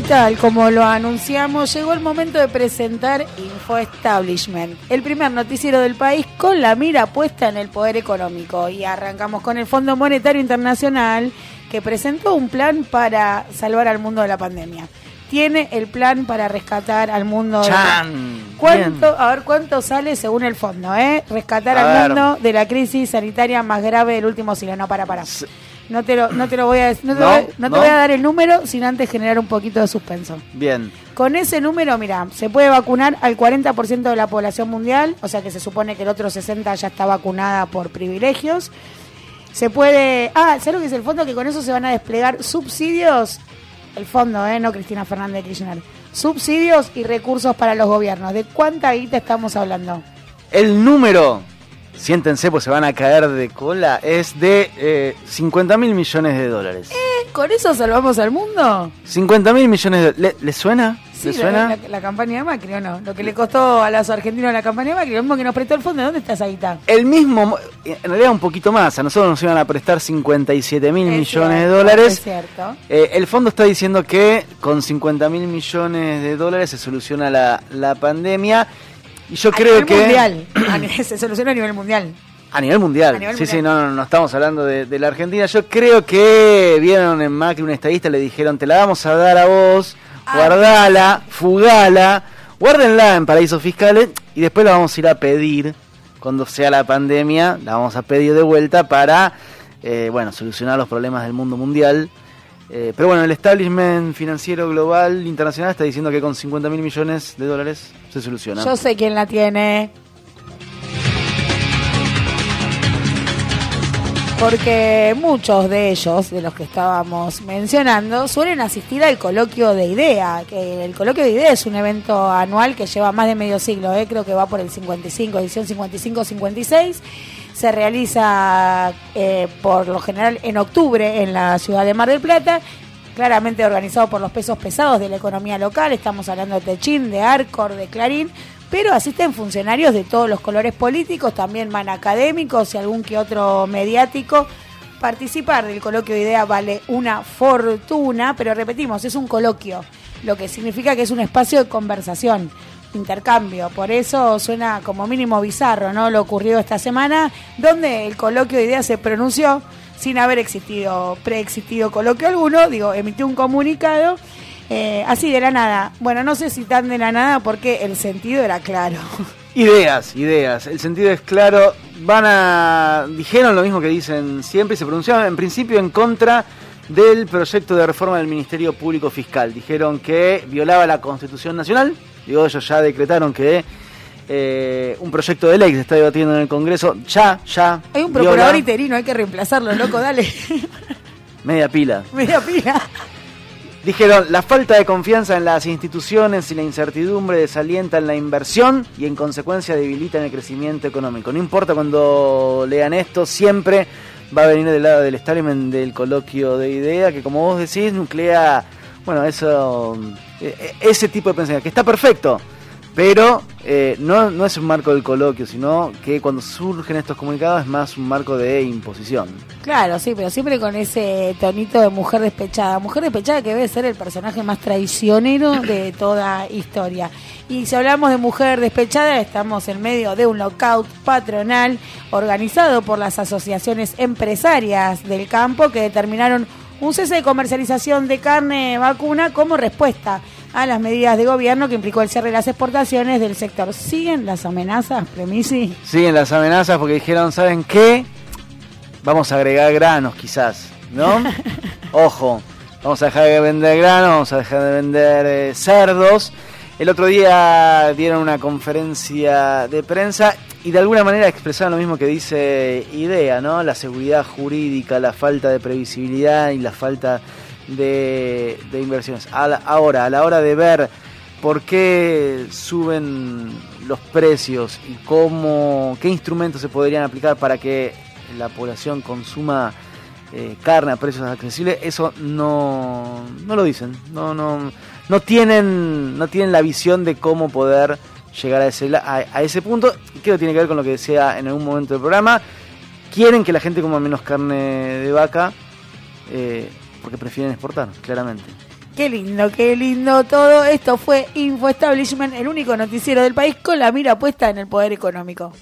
Y tal como lo anunciamos, llegó el momento de presentar Info Establishment, el primer noticiero del país con la mira puesta en el poder económico. Y arrancamos con el Fondo Monetario Internacional, que presentó un plan para salvar al mundo de la pandemia. Tiene el plan para rescatar al mundo. De la... ¿Cuánto, a ver cuánto sale según el fondo, ¿eh? Rescatar al mundo de la crisis sanitaria más grave del último siglo. No, para, para. No te lo, no te lo voy a no te, voy, no te voy a dar el número sin antes generar un poquito de suspenso. Bien. Con ese número, mira, se puede vacunar al 40% de la población mundial, o sea que se supone que el otro 60 ya está vacunada por privilegios. Se puede, ah, ¿sabes lo que es el fondo? Que con eso se van a desplegar subsidios, el fondo, eh, no Cristina Fernández de Kirchner. Subsidios y recursos para los gobiernos. ¿De cuánta guita estamos hablando? El número siéntense pues se van a caer de cola, es de eh, 50 mil millones de dólares. ¿Eh? ¿Con eso salvamos al mundo? 50 mil millones de dólares. ¿Le, suena? Sí, ¿Le suena? La, la, campaña de Macri, ¿o no? Lo que le costó a los argentinos la campaña de Macri, lo mismo que nos prestó el fondo, ¿de dónde está esa guita? El mismo, en realidad un poquito más, a nosotros nos iban a prestar 57 mil millones cierto, de dólares. Es cierto. Eh, el fondo está diciendo que con 50 mil millones de dólares se soluciona la, la pandemia. Y yo a creo nivel que... mundial. Se soluciona a nivel mundial. A nivel mundial. A nivel sí, mundial. sí, no, no, no estamos hablando de, de la Argentina. Yo creo que vieron en Macri un estadista, le dijeron, te la vamos a dar a vos, Ah. guardala, fugala, guárdenla en paraísos fiscales y después la vamos a ir a pedir cuando sea la pandemia, la vamos a pedir de vuelta para, eh, bueno, solucionar los problemas del mundo mundial. Eh, pero bueno, el establishment financiero global internacional está diciendo que con 50 mil millones de dólares se soluciona. Yo sé quién la tiene. Porque muchos de ellos, de los que estábamos mencionando, suelen asistir al coloquio de IDEA, que el coloquio de IDEA es un evento anual que lleva más de medio siglo, ¿eh? creo que va por el 55, edición 55-56. Se realiza eh, por lo general en octubre en la ciudad de Mar del Plata claramente organizado por los pesos pesados de la economía local, estamos hablando de Techín, de Arcor, de Clarín, pero asisten funcionarios de todos los colores políticos, también van académicos y algún que otro mediático. Participar del coloquio de idea vale una fortuna, pero repetimos, es un coloquio, lo que significa que es un espacio de conversación, intercambio. Por eso suena como mínimo bizarro, ¿no? Lo ocurrido esta semana, donde el coloquio de idea se pronunció sin haber existido, preexistido coloquio alguno, digo, emitió un comunicado, eh, así de la nada. Bueno, no sé si tan de la nada porque el sentido era claro. Ideas, ideas. El sentido es claro. Van a. Dijeron lo mismo que dicen siempre se pronunciaron en principio en contra del proyecto de reforma del Ministerio Público Fiscal. Dijeron que violaba la Constitución Nacional. Digo, ellos ya decretaron que eh, un proyecto de ley que se está debatiendo en el Congreso ya, ya. Hay un procurador viola interino, hay que reemplazarlo, loco, dale. Media pila. Media pila. Dijeron, la falta de confianza en las instituciones y la incertidumbre desalientan la inversión y en consecuencia debilitan el crecimiento económico. No importa cuando lean esto, siempre va a venir del lado del establishment del coloquio de idea que como vos decís nuclea, bueno, eso, eh, ese tipo de pensamiento, que está perfecto, pero eh, no, no es un marco del coloquio, sino que cuando surgen estos comunicados es más un marco de imposición. Claro, sí, pero siempre con ese tonito de mujer despechada. Mujer despechada que debe ser el personaje más traicionero de toda historia. Y si hablamos de mujer despechada, estamos en medio de un lockout patronal organizado por las asociaciones empresarias del campo que determinaron un cese de comercialización de carne vacuna como respuesta a las medidas de gobierno que implicó el cierre de las exportaciones del sector. ¿Siguen las amenazas, Premisi? siguen las amenazas porque dijeron, ¿saben qué? Vamos a agregar granos quizás, ¿no? Ojo, vamos a dejar de vender granos, vamos a dejar de vender eh, cerdos. El otro día dieron una conferencia de prensa y de alguna manera expresaron lo mismo que dice IDEA, ¿no? La seguridad jurídica, la falta de previsibilidad y la falta de, inversiones. A la- ahora, a la hora de ver por qué suben los precios y cómo, qué instrumentos se podrían aplicar para que la población consuma eh, carne a precios accesibles, eso no, no lo dicen, no, no, no tienen, no tienen la visión de cómo poder llegar a ese, a, a ese punto, que tiene que ver con lo que decía en algún momento del programa, quieren que la gente coma menos carne de vaca, eh, porque prefieren exportar, claramente. Qué lindo, qué lindo todo. Esto fue Info Establishment, el único noticiero del país con la mira puesta en el poder económico.